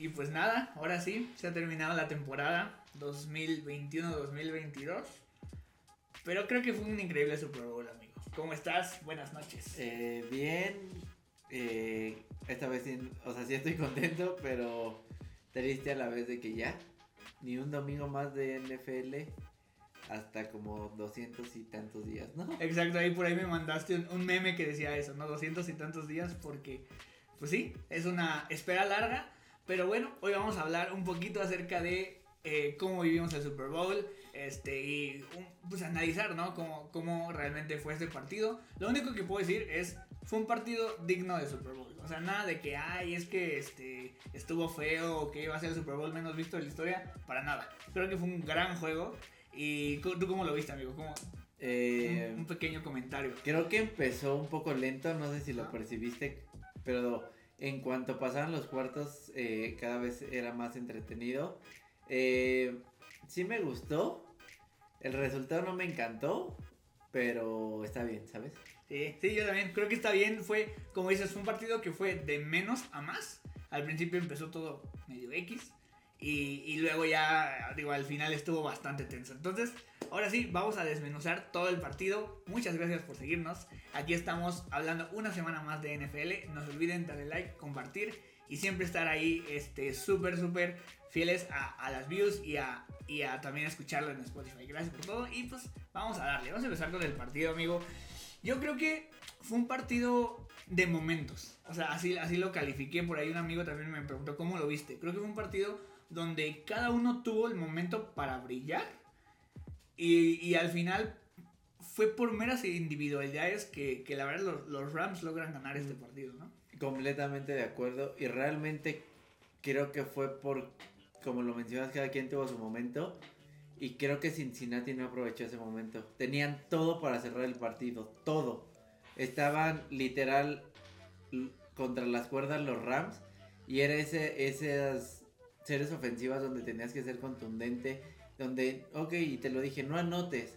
Y pues nada, ahora sí, se ha terminado la temporada 2021-2022. Pero creo que fue un increíble Super Bowl, amigo. ¿Cómo estás? Buenas noches. Eh, bien, eh, esta vez o sea, sí estoy contento, pero triste a la vez de que ya, ni un domingo más de NFL hasta como 200 y tantos días, ¿no? Exacto, ahí por ahí me mandaste un, un meme que decía eso, ¿no? 200 y tantos días porque, pues sí, es una espera larga. Pero bueno, hoy vamos a hablar un poquito acerca de eh, cómo vivimos el Super Bowl este, y un- pues analizar, ¿no? Cómo, cómo realmente fue este partido. Lo único que puedo decir es, fue un partido digno de Super Bowl. O sea, nada de que, ay, es que este, estuvo feo o que iba a ser el Super Bowl menos visto de la historia. Para nada. Creo que fue un gran juego. ¿Y tú cómo lo viste, amigo? ¿Cómo? Eh, un, un pequeño comentario. creo que empezó un poco lento, no sé si lo percibiste, pero en cuanto pasaban los cuartos eh, cada vez era más entretenido. Eh, sí me gustó, el resultado no me encantó, pero está bien, ¿sabes? Sí, sí, yo también creo que está bien. Fue, como dices, un partido que fue de menos a más. Al principio empezó todo medio X. Y, luego ya, digo, al final estuvo bastante tenso. Entonces, ahora sí, vamos a desmenuzar todo el partido. Muchas gracias por seguirnos. Aquí estamos hablando una semana más de NFL. No se olviden darle like, compartir y siempre estar ahí este, súper, súper fieles a, a las views y a, y a también escucharlo en Spotify. Gracias por todo. Y pues vamos a darle. Vamos a empezar con el partido, amigo. Yo creo que fue un partido de momentos. O sea, así, así lo califiqué. Por ahí un amigo también me preguntó cómo lo viste. Creo que fue un partido donde cada uno tuvo el momento para brillar. Y, y al final fue por meras individualidades que, que la verdad los, los Rams logran ganar este partido, ¿no? Completamente de acuerdo y realmente creo que fue por, como lo mencionas, cada quien tuvo su momento y creo que Cincinnati no aprovechó ese momento. Tenían todo para cerrar el partido, todo. Estaban literal contra las cuerdas los Rams y era ese, esas series ofensivas donde tenías que ser contundente, donde, ok, y te lo dije, no anotes.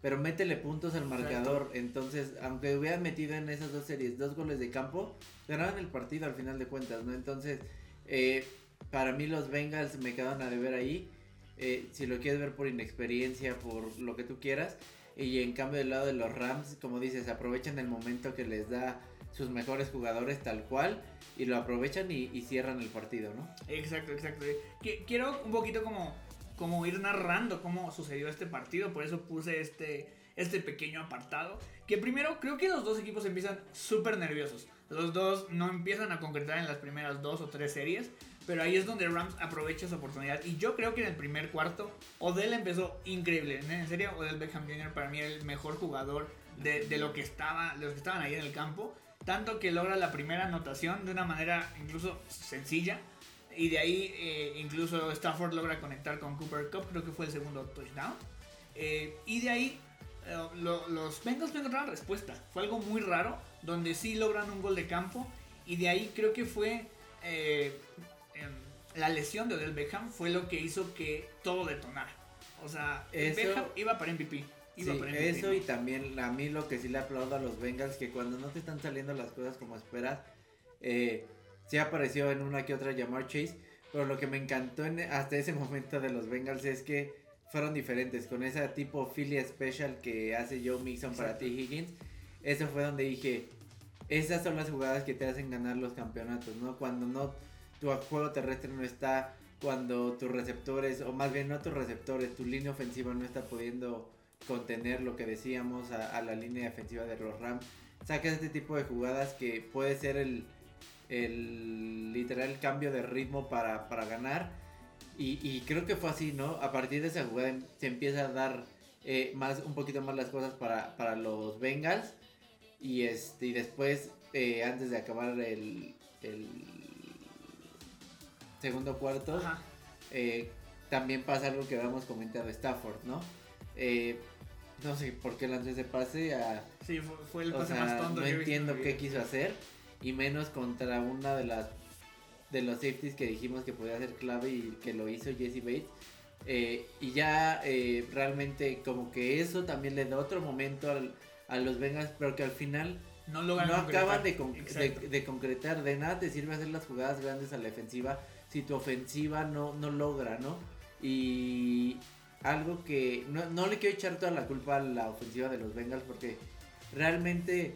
Pero métele puntos al Exacto. marcador. Entonces, aunque hubieran metido en esas dos series dos goles de campo, ganaban el partido al final de cuentas, ¿no? Entonces, eh, para mí los Bengals me quedan a deber ahí. eh, si lo quieres ver por inexperiencia, por lo que tú quieras. Y en cambio del lado de los Rams, como dices, aprovechan el momento que les da sus mejores jugadores tal cual. Y lo aprovechan y, cierran el partido, ¿no? Exacto, exacto. Qui- Quiero un poquito como, como ir narrando cómo sucedió este partido, por eso puse este, este pequeño apartado. Que primero creo que los dos equipos empiezan súper nerviosos. Los dos no empiezan a concretar en las primeras dos o tres series, pero ahí es donde Rams aprovecha esa oportunidad. Y yo creo que en el primer cuarto, Odell empezó increíble. En serio, Odell Beckham Jr. para mí el mejor jugador de, de lo que estaba, de los que estaban ahí en el campo. Tanto que logra la primera anotación de una manera incluso sencilla. Y de ahí eh, incluso Stafford logra conectar con Cooper Cup, creo que fue el segundo touchdown. Eh, y de ahí eh, lo- los Bengals no encontraron respuesta. Fue algo muy raro, donde sí logran un gol de campo. Y de ahí creo que fue em, la lesión de Odell Beckham fue lo que hizo que todo detonara. O sea, Eso- Beckham iba para MVP. Sí, eso y también a mí lo que sí le aplaudo a los Bengals que cuando no te están saliendo las cosas como esperas, eh, sí apareció en una que otra llamar Chase, pero lo que me encantó en- hasta ese momento de los Bengals es que fueron diferentes con ese tipo Philly Special que hace Joe Mixon para. T. Higgins. Eso fue donde dije, esas son las jugadas que te hacen ganar los campeonatos, ¿no? Cuando no tu juego terrestre no está, cuando tus receptores, o más bien no tus receptores, tu línea ofensiva no está pudiendo contener lo que decíamos a, a la línea defensiva de los Rams. Sacas este tipo de jugadas que puede ser el, el literal cambio de ritmo para, para ganar. Y, y creo que fue así, ¿no? A partir de esa jugada em- se empieza a dar eh, más, un poquito más las cosas para, para los Bengals. Y, este, y después, eh, antes de acabar el, el segundo cuarto, eh, también pasa algo que habíamos comentado Stafford, ¿no? No sé por qué lanzó ese pase a... Sí, fue, fue el O pase sea, más tonto no que entiendo qué quiso hacer. Y menos contra una de las de los safeties que dijimos que podía ser clave y que lo hizo Jesse Bates. Eh, y ya eh, realmente como que eso también le da otro momento al- a los Bengals, pero que al final no logran no acaban de, con- Exacto. de, de concretar. De nada te sirve hacer las jugadas grandes a la defensiva si tu ofensiva no, no logra, ¿no? Y algo que no, no le quiero echar toda la culpa a la ofensiva de los Bengals porque realmente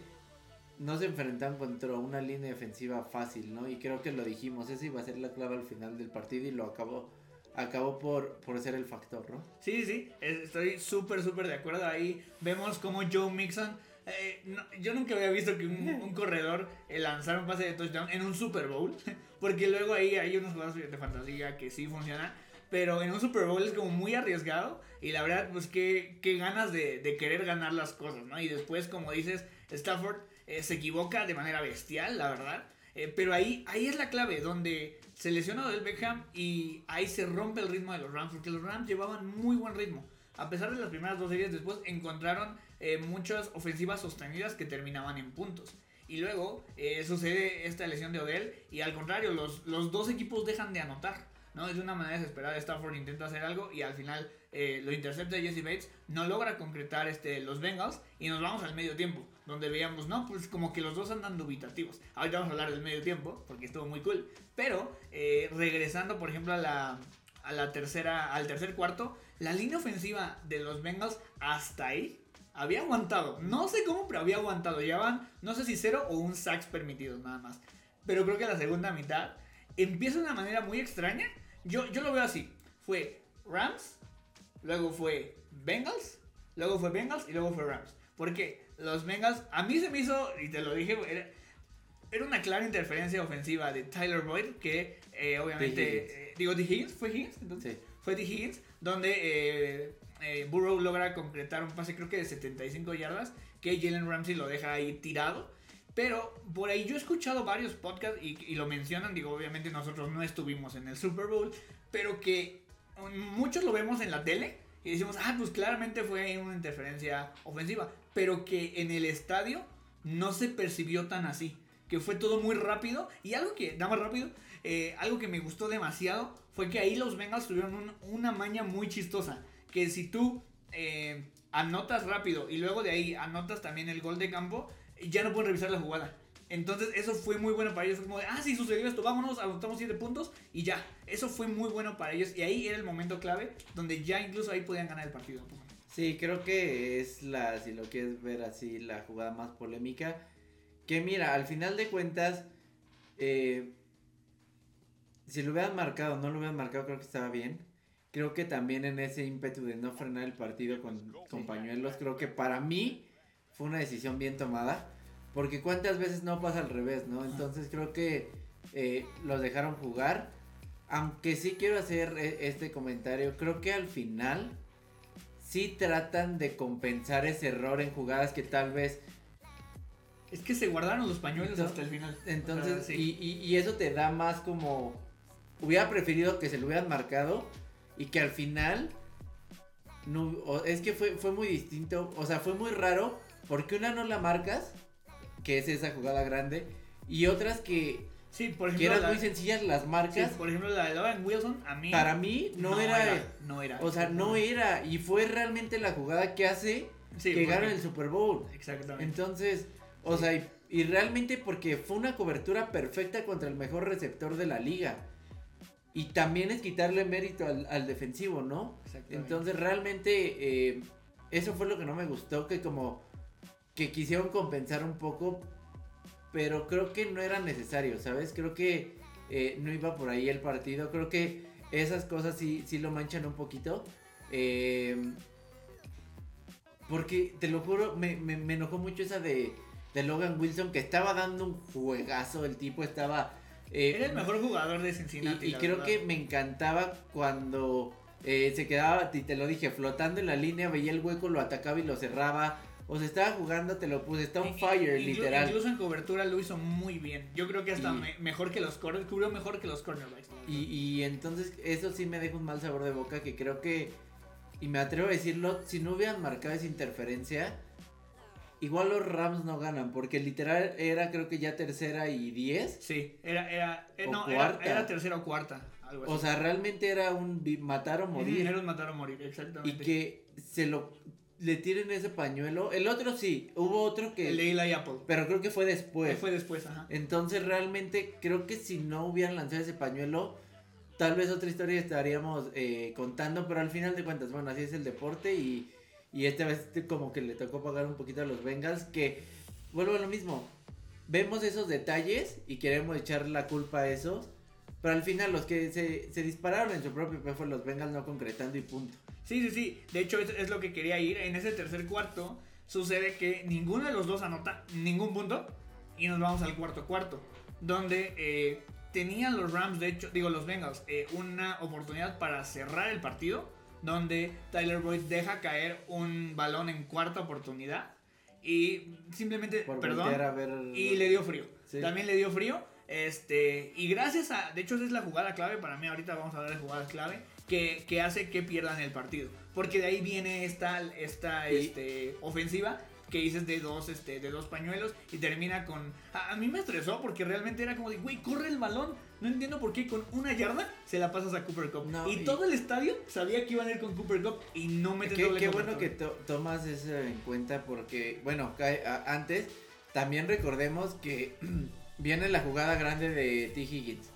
no se enfrentan contra una línea defensiva fácil, ¿no? Y creo que lo dijimos, esa iba a ser la clave al final del partido y lo acabó, acabó por, por ser el factor, ¿no? Sí, sí, es- estoy súper, súper de acuerdo. Ahí vemos como Joe Mixon. eh, no- yo nunca había visto que un, un corredor eh, lanzara un pase de touchdown en un Super Bowl. Porque luego ahí hay unos juegos de fantasía que sí funcionan. Pero en un Super Bowl es como muy arriesgado. Y la verdad, pues qué, qué ganas de, de querer ganar las cosas, ¿no? Y después, como dices, Stafford eh, se equivoca de manera bestial, la verdad. Eh, pero ahí, ahí es la clave, donde se lesiona Odell Beckham y ahí se rompe el ritmo de los Rams, porque los Rams llevaban muy buen ritmo. A pesar de las primeras dos series, después encontraron eh, muchas ofensivas sostenidas que terminaban en puntos. Y luego eh, sucede esta lesión de Odell y al contrario, los, los dos equipos dejan de anotar. ¿No? De una manera desesperada, Stafford intenta hacer algo y al final eh, lo intercepta Jesse Bates, no logra concretar este, los Bengals y nos vamos al medio tiempo, donde veíamos, no, pues como que los dos andan dubitativos. Ahorita vamos a hablar del medio tiempo, porque estuvo muy cool. Pero eh, regresando, por ejemplo, a la, a la tercera, al tercer cuarto, la línea ofensiva de los Bengals hasta ahí había aguantado. No sé cómo, pero había aguantado. Llevaban, no sé si cero o un sacks permitidos nada más. Pero creo que la segunda mitad empieza de una manera muy extraña. Yo, yo lo veo así. Fue Rams, luego fue Bengals, luego fue Bengals y luego fue Rams. Porque los Bengals, a mí se me hizo, y te lo dije, era, era una clara interferencia ofensiva de Tyler Boyd, que eh, obviamente, eh, digo, de Higgins, ¿fue Higgins? Entonces, Sí. fue de Higgins, donde eh, eh, Burrow logra concretar un pase creo que de 75 yardas, que Jalen Ramsey lo deja ahí tirado. Pero por ahí yo he escuchado varios podcasts y, lo mencionan, digo, obviamente nosotros no estuvimos en el Super Bowl, pero que muchos lo vemos en la tele y decimos, ah, pues claramente fue una interferencia ofensiva, pero que en el estadio no se percibió tan así, que fue todo muy rápido. Y algo que, nada más rápido, eh, algo que me gustó demasiado fue que ahí los Bengals tuvieron un- una maña muy chistosa, que si tú eh, anotas rápido y luego de ahí anotas también el gol de campo, ya no pueden revisar la jugada. Entonces eso fue muy bueno para ellos. Fue como de, ah, sí, sucedió esto, vámonos, anotamos 7 puntos y ya. Eso fue muy bueno para ellos y ahí era el momento clave donde ya incluso ahí podían ganar el partido. Sí, creo que es la, si lo quieres ver así, la jugada más polémica. Que mira, al final de cuentas, eh, si lo hubieran marcado o no lo hubieran marcado, creo que estaba bien. Creo que también en ese ímpetu de no frenar el partido con, con pañuelos, creo que para mí fue una decisión bien tomada. Porque cuántas veces no pasa al revés, ¿no? Entonces creo que eh, los dejaron jugar. Aunque sí quiero hacer eh, este comentario, creo que al final sí tratan de compensar ese error en jugadas que tal vez Es que se guardaron los pañuelos Entonces- hasta el final. entonces sí. y, y- y eso te da más como hubiera preferido que se lo hubieran marcado y que al final no es que fue fue muy distinto o sea fue muy raro porque una no la marcas que es esa jugada grande y otras que, Sí, por que ejemplo, eran la, muy sencillas las sí, marcas por ejemplo la de Logan Wilson, a mí para mí no, era, no era. o sea no era y fue realmente la jugada que hace Sí, que ganan el Super Bowl Exactamente. Entonces, o sea, y, y realmente porque fue una cobertura perfecta contra el mejor receptor de la liga. Y también es quitarle mérito al, al defensivo, ¿no? Exactamente. Entonces, realmente, eh, eso fue lo que no me gustó, que como que quisieron compensar un poco, pero creo que no era necesario, ¿sabes? Creo que eh, no iba por ahí el partido, creo que esas cosas sí, sí lo manchan un poquito. Eh, porque, te lo juro, me, me, me enojó mucho esa de, de Logan Wilson, que estaba dando un juegazo, el tipo estaba... eh, Era el mejor jugador de Cincinnati. y, creo verdad. que me encantaba cuando eh, se quedaba, y te lo dije, flotando en la línea, veía el hueco, lo atacaba y lo cerraba. O se estaba jugando, te lo puse, está on fire, inclu- literal. Incluso en cobertura lo hizo muy bien. Yo creo que hasta Y- me- mejor que los corners, cubrió mejor que los cornerbacks. Y, y entonces eso sí me deja un mal sabor de boca que creo que, y me atrevo a decirlo, si no hubieran marcado esa interferencia, igual los Rams no ganan, porque literal era creo que ya tercera y diez. Sí, era, era, eh, O no, era, cuarta. era tercera o cuarta, algo así. O sea, realmente era un matar o morir. Era un matar o morir, exactamente. y que se lo le tiren ese pañuelo. El otro sí, hubo otro que... El de Eli Apple. Pero creo que fue después. Fue después, ajá. Entonces realmente creo que si no hubieran lanzado ese pañuelo, tal vez otra historia estaríamos eh, contando, pero al final de cuentas, bueno, así es el deporte y, y esta vez como que le tocó pagar un poquito a los Bengals, que vuelvo a lo mismo, vemos esos detalles y queremos echar la culpa a esos, pero al final los que se, se dispararon en su propio pie fueron los Bengals no concretando y punto. Sí, sí, sí. De hecho, es, es, lo que quería ir. En ese tercer cuarto sucede que ninguno de los dos anota ningún punto. Y nos vamos al cuarto cuarto. Donde eh, tenían los Rams, de hecho, digo los Bengals, eh, una oportunidad para cerrar el partido. Donde Tyler Boyd deja caer un balón en cuarta oportunidad. Y simplemente, Por perdón, ver... y le dio frío. Sí. También le dio frío. Este, y gracias a, de hecho esa es la jugada clave para mí, ahorita vamos a hablar de jugadas clave, que, que hace que pierdan el partido. Porque de ahí viene esta, esta Y- este, ofensiva que dices de dos, este, de dos pañuelos y termina con... A, a mí me estresó porque realmente era como de, güey, corre el balón. No entiendo por qué con una yarda se la pasas a Cooper Cup. No, y, y- todo el estadio sabía que iban a ir con Cooper Cup y no meten Qué, doble qué bueno que to- tomas eso en cuenta porque, bueno, antes también recordemos que viene la jugada grande de T. Higgins.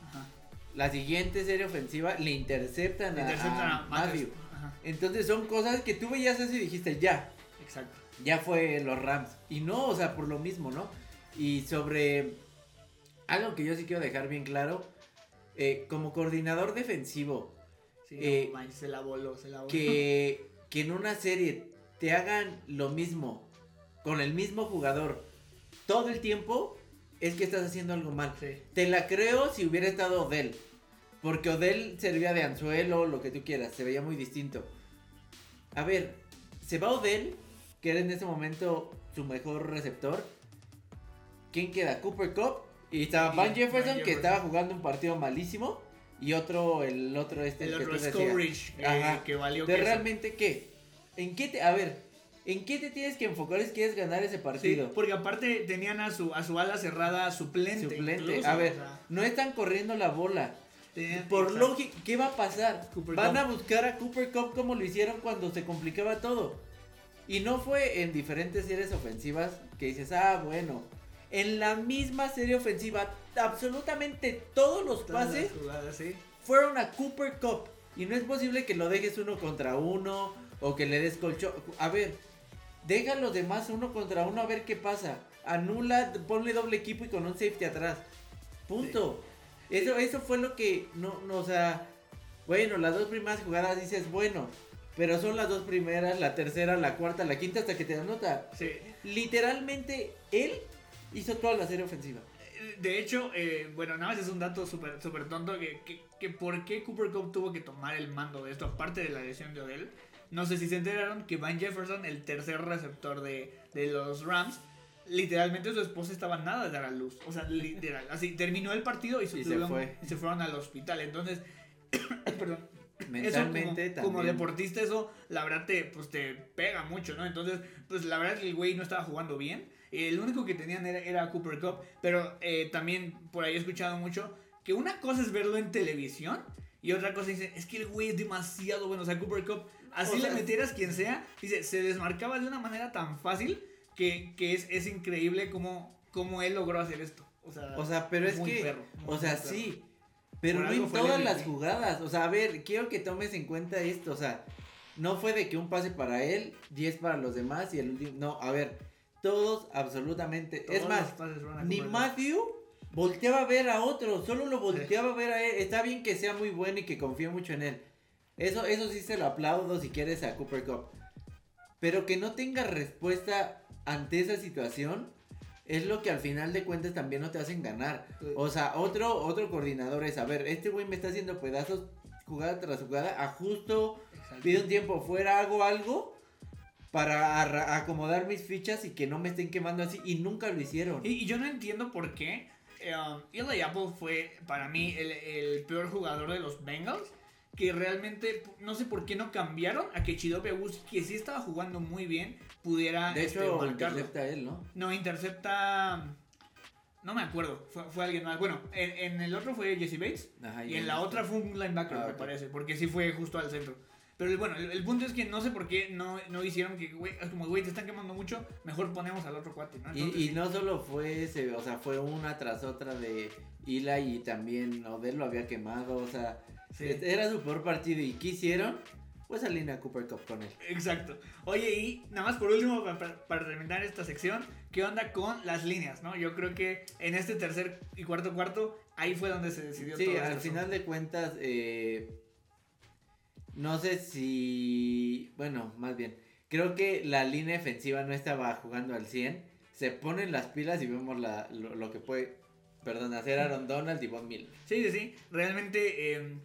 La siguiente serie ofensiva le interceptan, Le a- interceptan a, a Matthews. Matthew. Entonces son cosas que tú veías eso y dijiste, ya, exacto. ya fue los Rams. Y no, o sea, por lo mismo, ¿no? Y sobre algo que yo sí quiero dejar bien claro, eh, como coordinador defensivo, Sí, Eh, no manches, se la voló, se la voló. que, que en una serie te hagan lo mismo con el mismo jugador todo el tiempo, es que estás haciendo algo mal. Sí. Te la creo si hubiera estado Odell. Porque Odell servía de anzuelo, lo que tú quieras, se veía muy distinto. A ver, se va Odell, que era en ese momento su mejor receptor. ¿Quién queda? Cooper Cup. Y estaba Van Van Jefferson, que Jefferson. estaba jugando un partido malísimo. Y otro, el otro este El que otro tú decías. Coverage, eh, que valió De realmente qué? ¿En qué te, a ver, ¿en qué te tienes que enfocar si quieres ganar ese Sí, partido? porque aparte tenían a su, a su ala cerrada suplente. Suplente. incluso, a ver, o sea, no están corriendo la bola. Por lógica, ¿qué va a pasar? Cooper Van a buscar a Cooper Cup como lo hicieron cuando se complicaba todo. Y no fue en diferentes series ofensivas que dices, ah, bueno. En la misma serie ofensiva, absolutamente todos los Todas pases las jugadas, sí. fueron a Cooper Cup. Y no es posible que lo dejes uno contra uno o que le des colchón. A ver, deja a los demás uno contra uno a ver qué pasa. Anula, ponle doble equipo y con un safety atrás. Punto. Eso, eso fue lo que no, no, o sea, bueno, las dos primeras jugadas dices, bueno, pero son las dos primeras, la tercera, la cuarta, la quinta hasta que te anota. Sí. Literalmente, él hizo toda la serie ofensiva. De hecho, eh, bueno, nada más es un dato súper súper tonto que, que, que por qué Cooper Cup tuvo que tomar el mando de esto, aparte de la lesión de Odell. No sé si se enteraron que Van Jefferson, el tercer receptor de, de los Rams, literalmente su esposa estaba nada de dar a luz. O sea, literal. Así terminó el partido y, se, Y se fue. y se fueron al hospital. Entonces, perdón, Mentalmente eso como, como deportista eso la verdad te pues te pega mucho no entonces pues la verdad que el güey no estaba jugando bien el único que tenían era, era Cooper Cup pero eh, también por ahí he escuchado mucho que una cosa es verlo en televisión y otra cosa dice es que el güey es demasiado bueno o sea Cooper Cup así O sea, le metieras quien sea dice se desmarcaba de una manera tan fácil que, que es, es increíble cómo, cómo él logró hacer esto o sea, O sea, pero es que, perro, o sea, perro. sí, pero Por no en todas las jugadas. O sea, a ver, quiero que tomes en cuenta esto. O sea, no fue de que un pase para él, 10 para los demás y el último. No, a ver, todos absolutamente. Todos es más, ni. Matthew volteaba a ver a otro, solo lo volteaba a ver a él. Está bien que sea muy bueno y que confíe mucho en él. Eso, eso sí se lo aplaudo si quieres a Cooper Cup. Pero que no tenga respuesta ante esa situación es lo que al final de cuentas también no te hacen ganar. O sea, otro, otro coordinador es, a ver, este güey me está haciendo pedazos jugada tras jugada, ajusto, Exacto. pido un tiempo fuera, hago algo para acomodar mis fichas y que no me estén quemando así y nunca lo hicieron. Y, y yo no entiendo por qué. um, Eli Apple fue para mí el, el peor jugador de los Bengals. Que realmente no sé por qué no cambiaron a que Chidobe Awuzie, que sí estaba jugando muy bien, pudiera De este, hecho, marcarlo. intercepta a él, ¿no? No, intercepta. No me acuerdo, fue, fue alguien más. Bueno, en, en el otro fue Jesse Bates. Ajá, Y en la otra fue un linebacker, Ah, me parece, porque sí fue justo al centro. Pero bueno, el, el punto es que no sé por qué no, no hicieron que, güey, es como, güey, te están quemando mucho, mejor ponemos al otro cuate, ¿no? Entonces, Y, y no solo fue ese, o sea, fue una tras otra de Ila y también Odell lo había quemado, o sea, sí. era su peor partido. ¿Y qué hicieron? Pues salir a Cooper Cup con él. Exacto. Oye, y nada más por último, pa- pa- para, terminar esta sección, ¿qué onda con las líneas, no? Yo creo que en este tercer y cuarto cuarto, ahí fue donde se decidió Sí, todo al este final de cuentas, eh, no sé si, bueno, más bien, creo que la línea defensiva no estaba jugando al 100. Se ponen las pilas y vemos la, lo, lo que puede, perdón, hacer Aaron Donald y Von Miller. Sí, sí, sí. Realmente eh,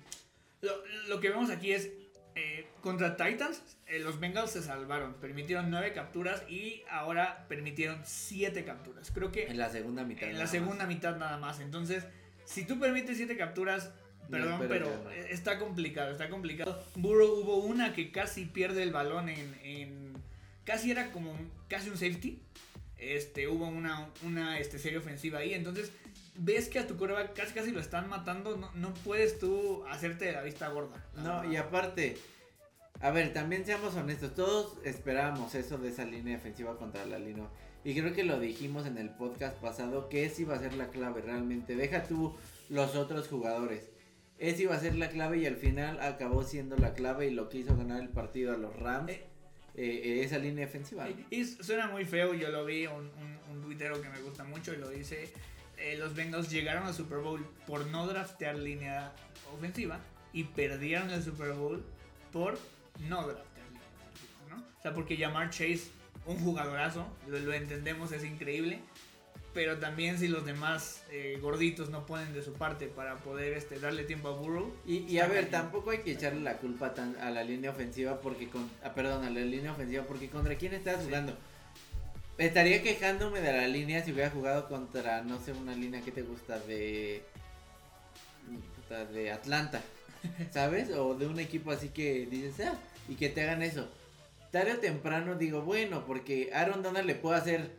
lo, lo que vemos aquí es eh, contra Titans, eh, los Bengals se salvaron. Permitieron nueve capturas y ahora permitieron siete capturas. Creo que En la segunda mitad. en nada la más. segunda mitad nada más. Entonces, si tú permites siete capturas, No, perdón, pero está complicado, está complicado. Burrow hubo una que casi pierde el balón en, en- casi era como un- casi un safety. Este, hubo una, una este, serie ofensiva ahí, entonces ves que a tu coreback casi casi lo están matando, no, no puedes tú hacerte de la vista gorda. No, y aparte, a ver, también seamos honestos, todos esperábamos eso de esa línea defensiva contra la línea. Y creo que lo dijimos en el podcast pasado, que esa iba a ser la clave realmente. Deja tú los otros jugadores. Esa iba a ser la clave y al final acabó siendo la clave y lo que hizo ganar el partido a los Rams. Eh. eh, eh, esa línea defensiva. ¿no? Y suena muy feo, yo lo vi, un, un, un tuitero que me gusta mucho y lo dice, eh, los Bengals llegaron al Super Bowl por no draftear línea ofensiva y perdieron el Super Bowl por no draftear línea ofensiva, ¿no? O sea, porque llamar Chase un jugadorazo, lo, lo entendemos, es increíble, pero también si los demás eh, gorditos no ponen de su parte para poder este, darle tiempo a Burrow, Y, y a ver, tampoco hay que echarle la culpa tan a la línea ofensiva porque con, ah, perdón, a la línea ofensiva porque contra quién estás Sí. jugando. Estaría quejándome de la línea si hubiera jugado contra, no sé, una línea que te gusta de de Atlanta, ¿sabes? O de un equipo así que dices, ah, y que te hagan eso. Tarde o temprano digo, bueno, porque Aaron Donald le puede hacer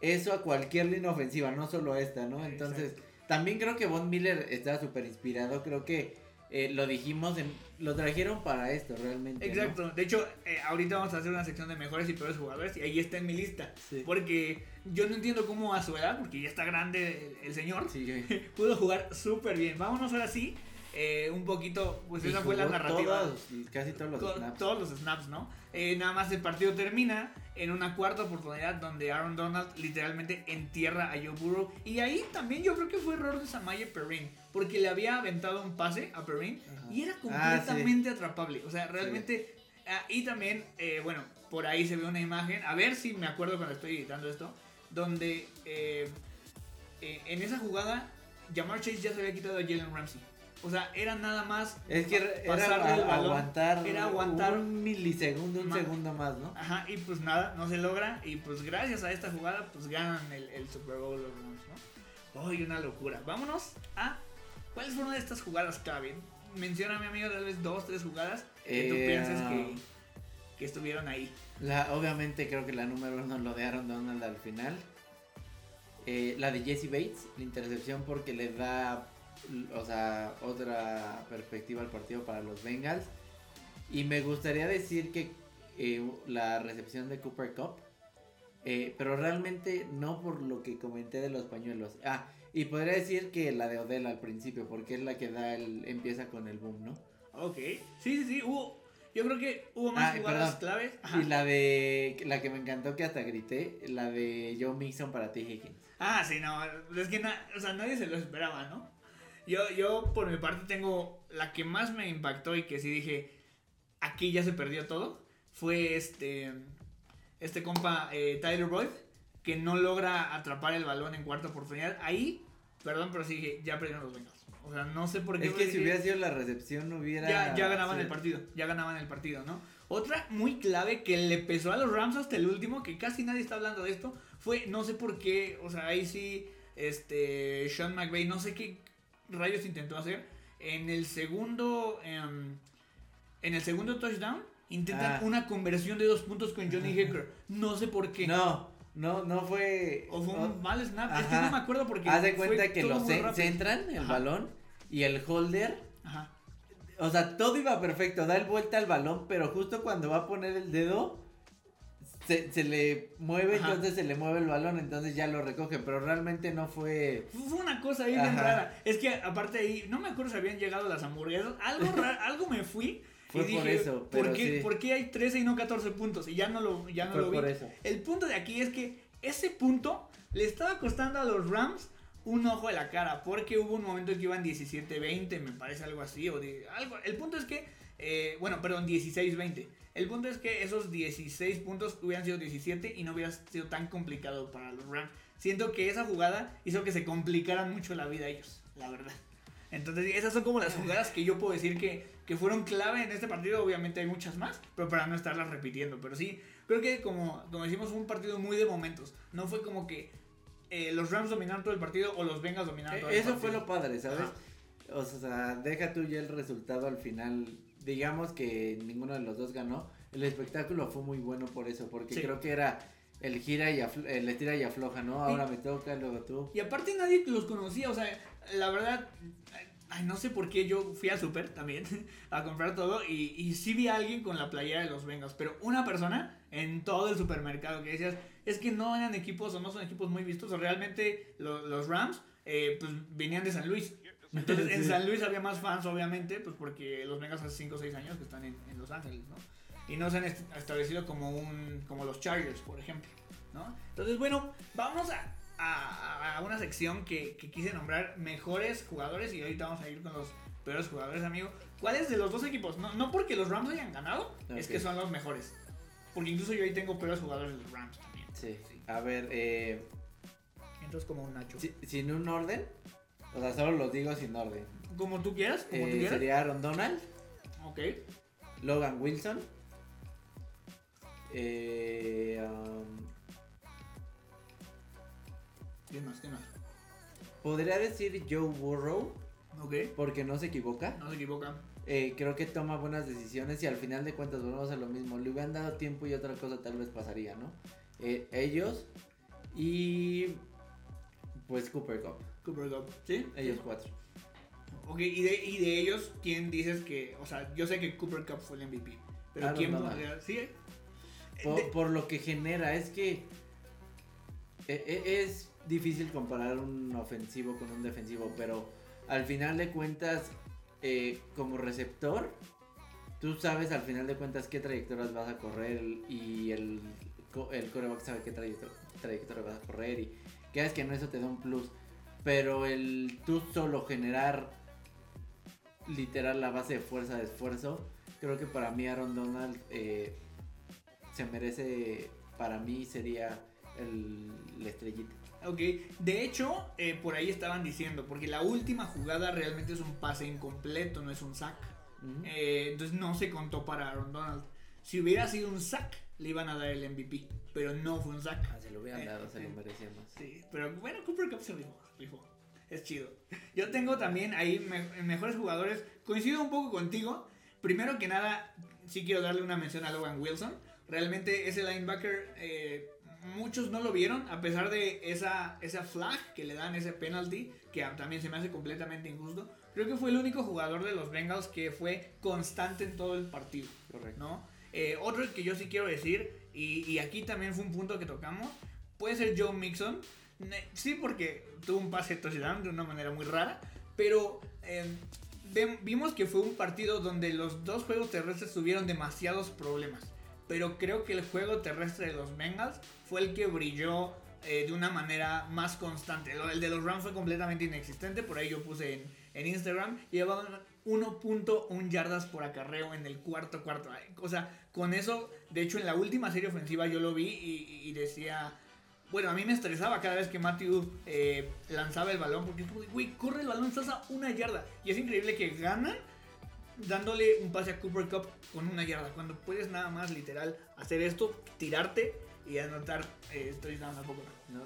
eso a cualquier línea ofensiva, no solo a esta, ¿no? Entonces, también creo que Von Miller está súper inspirado. Creo que eh, lo dijimos, en, lo trajeron para esto realmente. ¿no? Exacto. De hecho, eh, ahorita vamos a hacer una sección de mejores y peores jugadores y ahí está en mi lista. Sí. Porque yo no entiendo cómo a su edad, porque ya está grande el, el señor, Sí, pudo jugar súper bien. Vámonos ahora sí, eh, un poquito, pues Y esa fue la narrativa. todos, casi todos los To- snaps. Todos los snaps, ¿no? Eh, nada más el partido termina en una cuarta oportunidad donde Aaron Donald literalmente entierra a Joe Burrow. Y ahí también yo creo que fue error de Samaje Perrin, porque le había aventado un pase a Perrin Ajá. y era Ah, sí. completamente atrapable. O sea, realmente. ah, y también, eh, bueno, por ahí se ve una imagen, a ver si me acuerdo cuando estoy editando esto, donde en esa jugada, Jamar Chase ya se había quitado a Jalen Ramsey. O sea, era nada más. Es que era pasarle el a- balón. aguantar, Era aguantar un milisegundo, un segundo más, ¿no? Ajá, y pues nada, no se logra. Y pues gracias a esta jugada, pues ganan el, el Super Bowl los Rams, ¿no? ¡Ay, una locura! Vámonos a. ¿Cuáles fueron de estas jugadas clave? Menciona mi amigo tal vez dos, tres jugadas que tú Eh, pienses que, que estuvieron ahí. La, obviamente creo que la número uno lo de Aaron Donald al final. Eh, la de Jesse Bates, la intercepción porque le da, o sea, otra perspectiva al partido para los Bengals. Y me gustaría decir que eh, la recepción de Cooper Cup, eh, pero realmente no por lo que comenté de los pañuelos. Ah, y podría decir que la de Odell al principio, porque es la que da el, empieza con el boom, ¿no? Ok. Sí, sí, sí. Hubo. Yo creo que hubo más Ah, jugadas perdón. claves. Ajá. Y la de, la que me encantó que hasta grité, la de Joe Mixon para T. Higgins. Ah, sí, no. Es que na- o sea, nadie se lo esperaba, ¿no? Yo, yo, por mi parte, tengo la que más me impactó y que sí dije, aquí ya se perdió todo. Fue este, este compa eh, Tyler Boyd, que no logra atrapar el balón en cuarta oportunidad. Ahí, perdón, pero sí dije, ya perdieron los Bengals. O sea, no sé por qué. Es que si hubiera sido la recepción, hubiera. ya, ya ganaban sí. el partido, ya ganaban el partido, ¿no? Otra muy clave que le pesó a los Rams hasta el último, que casi nadie está hablando de esto, fue, no sé por qué, o sea, ahí sí, este, Sean McVay, no sé qué rayos intentó hacer, en el segundo, em, en el segundo touchdown, intentan Ah. una conversión de dos puntos con Johnny Hecker, no sé por qué. No, no, no fue. O fue no- un mal snap, es que no me acuerdo porque Haz de fue cuenta que lo centran el Ajá. balón y el holder. Ajá. O sea, todo iba perfecto, da el vuelta al balón, pero justo cuando va a poner el dedo, se, se le mueve, Ajá. entonces se le mueve el balón, entonces ya lo recoge, pero realmente no fue... Fue una cosa ahí bien rara. Es que aparte ahí, no me acuerdo si habían llegado las hamburguesas. Algo raro, algo me fui. Fue y por dije, ¿por qué, sí. por qué hay 13 y no 14 puntos? Y ya no lo, ya no fue lo vi. por eso. El punto de aquí es que ese punto le estaba costando a los Rams un ojo de la cara. Porque hubo un momento que iban 17-20, me parece algo así. O de, algo. El punto es que, eh, bueno, perdón, 16-20. El punto es que esos 16 puntos hubieran sido 17 y no hubiera sido tan complicado para los Rams. Siento que esa jugada hizo que se complicaran mucho la vida a ellos, la verdad. Entonces, esas son como las jugadas que yo puedo decir que, que fueron clave en este partido. Obviamente hay muchas más, pero para no estarlas repitiendo. Pero sí, creo que como, como decimos, fue un partido muy de momentos. No fue como que eh, los Rams dominaron todo el partido o los Bengals dominaron todo el Eh, Eso partido. fue lo padre, ¿sabes? Ajá. O sea, deja tú ya el resultado al final. Digamos que ninguno de los dos ganó. El espectáculo fue muy bueno por eso, porque Sí. creo que era el gira y aflo- el estira y afloja, ¿no? Ahora me toca, luego tú. Y aparte nadie los conocía, o sea, la verdad, ay, no sé por qué yo fui al super también a comprar todo y, y sí vi a alguien con la playera de los Bengals, pero una persona en todo el supermercado que decías, es que no eran equipos o no son equipos muy vistos, o realmente lo- los Rams eh, pues venían de San Luis. Entonces en. San Luis había más fans, obviamente, pues porque los Bengals hace 5 o 6 años que están en, en Los Ángeles, ¿no? Y no se han est- establecido como un como los Chargers, por ejemplo, ¿no? Entonces, bueno, vamos a, a, a una sección que, que quise nombrar mejores jugadores y ahorita vamos a ir con los peores jugadores, amigo. ¿Cuáles de los dos equipos? No, no porque los Rams hayan ganado, es que son los mejores. Porque incluso yo ahí tengo peores jugadores de los Rams también. Sí. A ver, eh, Entonces, como un Nacho. si- sin un orden, o sea, solo los digo sin orden. Como tú quieras, como tú Eh, quieras. sería Aaron Donald, Ok. Logan Wilson, eh, um, ¿Quién más? ¿Quién más? podría decir Joe Burrow, Ok. porque no se equivoca. No se equivoca. Eh, creo que toma buenas decisiones y al final de cuentas volvemos a lo mismo. Le hubieran dado tiempo y otra cosa tal vez pasaría, ¿no? Eh, ellos y pues Cooper Cup. Cooper Cup. ¿Sí? Ellos cuatro. Ok, y de, y de ellos, ¿quién dices que.? O sea, yo sé que Cooper Cup fue el MVP. Pero Aaron ¿quién Donald. podría.? ¿Sí? Por, De- por lo que genera, es que e- e- es difícil comparar un ofensivo con un defensivo, pero al final de cuentas, eh, como receptor, tú sabes al final de cuentas qué trayectorias vas a correr y el, el coreback sabe qué trayecto- trayectoria vas a correr y quedas que no eso te da un plus, pero el tú solo generar literal la base de fuerza de esfuerzo, creo que para mí Aaron Donald eh, se merece, para mí sería el, la estrellita. Ok, de hecho, eh, por ahí estaban diciendo, porque la última jugada realmente es un pase incompleto, no es un sack. Eh, entonces no se contó para Aaron Donald. Si hubiera sido un sack, le iban a dar el MVP, pero no fue un sack. Ah, se lo hubieran eh, dado, se eh. lo merecía más. Sí, pero bueno, Cooper Cup se rifó. Es chido. Yo tengo también ahí me- mejores jugadores. Coincido un poco contigo. Primero que nada, sí quiero darle una mención a Logan Wilson. Realmente ese linebacker, eh, muchos no lo vieron, a pesar de esa, esa flag que le dan, ese penalty, que también se me hace completamente injusto. Creo que fue el único jugador de los Bengals que fue constante en todo el partido. Correcto. ¿no? Eh, otro que yo sí quiero decir, y, aquí también fue un punto que tocamos, puede ser Joe Mixon. Sí, porque tuvo un pase touchdown de una manera muy rara, pero ve- vimos que fue un partido donde los dos juegos terrestres tuvieron demasiados problemas. Pero creo que el juego terrestre de los Bengals fue el que brilló eh, de una manera más constante. El de los Rams fue completamente inexistente, por ahí yo puse en, en Instagram. Llevaban 1.1 yardas por acarreo en el cuarto cuarto. O sea, con eso, de hecho en la última serie ofensiva yo lo vi y, decía... Bueno, a mí me estresaba cada vez que Matthew eh, lanzaba el balón porque es como, güey, corre el balón, estás a una yarda. Y es increíble que ganan dándole un pase a Cooper Cup con una yarda. Cuando puedes nada más literal hacer esto, tirarte y anotar. Eh, estoy dando un poco. No,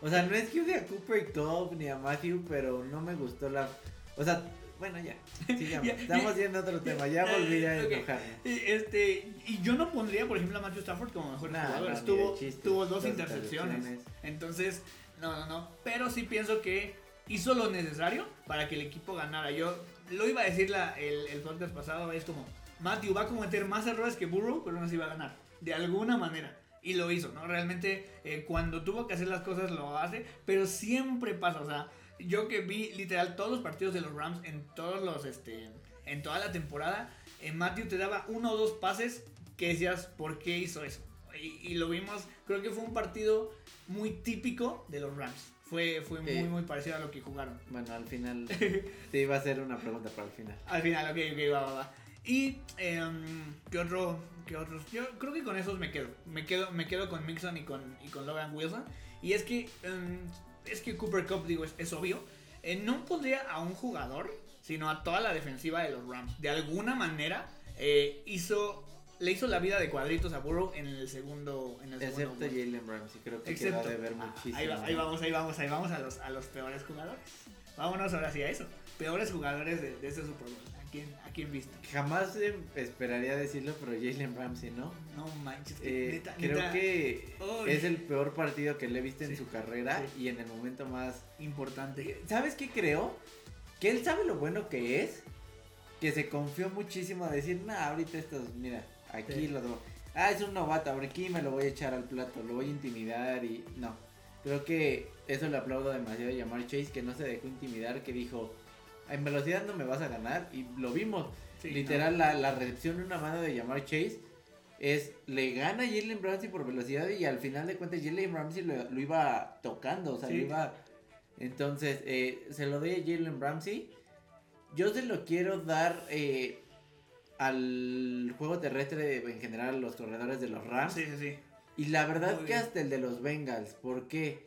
o sea, no es que odie a Cooper Cup ni a Matthew, pero no me gustó la. O sea, bueno, ya. Sigamos. Ya, Estamos a otro tema. Ya volví a ok. enojarme. Eh, Este, y yo no pondría, por ejemplo, a Matthew Stafford como mejor Nah, jugador. no, Tuvo, de chiste. tuvo dos Dos intercepciones. intercepciones. Entonces, no, no, no. Pero sí pienso que hizo lo necesario para que el equipo ganara. Yo lo iba a decir la, el, el podcast pasado, es como, Matthew va a cometer más errores que Burrow, pero no se iba a ganar, de alguna manera. Y lo hizo, ¿no? Realmente eh, cuando tuvo que hacer las cosas lo hace, pero siempre pasa, o sea, yo que vi literal todos los partidos de los Rams en todos los, este, en toda la temporada, eh, Matthew te daba uno o dos pases que decías, ¿por qué hizo eso? Y, y lo vimos, creo que fue un partido muy típico de los Rams. Fue, fue muy, muy parecido a lo que jugaron. Bueno, al final te iba a hacer una pregunta para el final. Al final, ok, ok, va, va, va. Y, em, ¿qué otro? ¿Qué otros? Yo creo que con esos me quedo. Me quedo, me quedo con Mixon y con, y con Logan Wilson. Y es que, em, es que Cooper Cup, digo, es, es obvio. eh, no pondría a un jugador, sino a toda la defensiva de los Rams. De alguna manera, eh, hizo, le hizo la vida de cuadritos a Burrow en el segundo, en el segundo Excepto gol. Jalen Ramsey, creo que Excepto. queda de ver Ah, muchísimo. Ahí, va- ahí vamos, ahí vamos, ahí vamos a los, a los peores jugadores. Vámonos ahora sí a eso. Peores jugadores de, de este Super Bowl. ¿A quién, a quién viste? Jamás eh, esperaría decirlo, pero Jalen Ramsey, ¿no? No manches, que Eh, neta, creo neta, que Uy. es el peor partido que le he visto en Sí, su carrera sí. y en el momento más... importante. ¿Sabes qué creo? Que él sabe lo bueno que es, que se confió muchísimo a decir, nah, ahorita estos, mira, aquí Sí. lo do- Ah, es un novato, ahora aquí me lo voy a echar al plato, lo voy a intimidar y no. Creo que eso le aplaudo demasiado a Jamar Chase, que no se dejó intimidar, que dijo, en velocidad no me vas a ganar y lo vimos. Sí, Literal, la, la recepción de una mano de Jamar Chase es, le gana Jalen Ramsey por velocidad y al final de cuentas Jalen Ramsey lo, lo iba tocando, o sea, Sí. lo iba... Entonces, eh, se lo doy a Jalen Ramsey. Yo se lo quiero dar eh, al juego terrestre en general, a los corredores de los. Rams. Sí, sí, sí. Y la verdad Muy que bien. hasta el de los Bengals, porque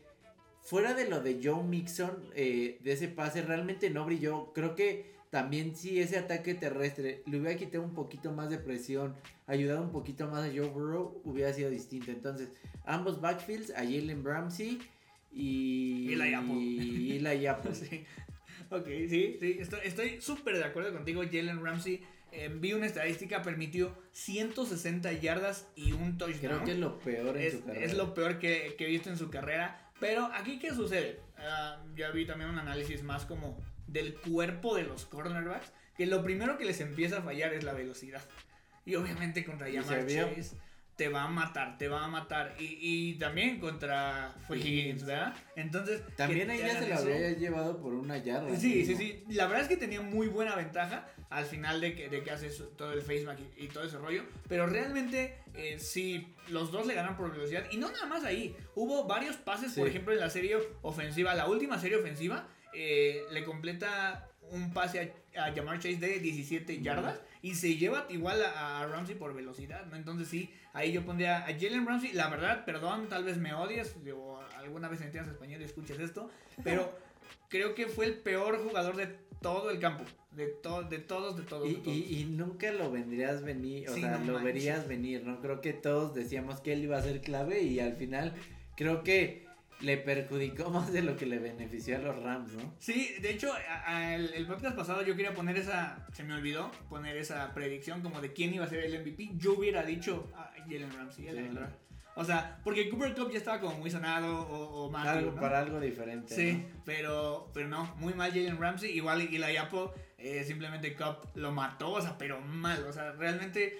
fuera de lo de Joe Mixon, eh, de ese pase, realmente no brilló. Creo que también si ese ataque terrestre le hubiera quitado un poquito más de presión, ayudado un poquito más a Joe Burrow, hubiera sido distinto. Entonces, ambos backfields, a Jalen Ramsey y y Eli Apple. Sí. Ok, sí, sí. Estoy estoy súper de acuerdo contigo. Jalen Ramsey eh, vi una estadística, permitió 160 yardas y un touchdown. Creo que es lo peor en es, su carrera. es lo peor que, que he visto en su carrera. Pero aquí, ¿qué sucede? Ah, ya vi también un análisis más como del cuerpo de los cornerbacks. Que lo primero que les empieza a fallar es la velocidad. Y obviamente contra Y Jamar se vio. Chase te va a matar, te va a matar. Y, y también contra fue Higgins. ¿verdad? Entonces. También ahí ya se eso- habría llevado por una yarda. Sí, sí, sí. La verdad es que tenía muy buena ventaja al final de que, de que hace todo el faceback y, y todo ese rollo. Pero realmente, eh, sí, los dos le ganan por velocidad. Y no nada más ahí. Hubo varios pases, por ejemplo, en la serie ofensiva. La última serie ofensiva eh, le completa un pase a, a Jamar Chase de 17 yardas. Y se lleva igual a, a Ramsey por velocidad, ¿no? Entonces sí, ahí yo pondría a Jalen Ramsey. La verdad, perdón, tal vez me odies. O alguna vez entiendas español y escuches esto. Pero creo que fue el peor jugador de todo el campo. De, to- de todos, de todos. Y, de todos. y, y nunca lo vendrías venir, o Sí, sea, no lo manches. verías venir, ¿no? Creo que todos decíamos que él iba a ser clave y al final creo que le perjudicó más de lo que le benefició a los Rams, ¿no? Sí, de hecho, a- a- el, el podcast pasado yo quería poner esa, se me olvidó poner esa predicción como de quién iba a ser el MVP. Yo hubiera dicho a Jalen Ramsey, la Sí. verdad. O sea, porque Cooper Cup ya estaba como muy sonado o, o Matthew, Algo, ¿no? Para algo diferente. Sí, ¿no? pero, pero no, muy mal Jalen Ramsey. Igual Eli Apple, eh, simplemente Cup lo mató, o sea, pero mal. O sea, realmente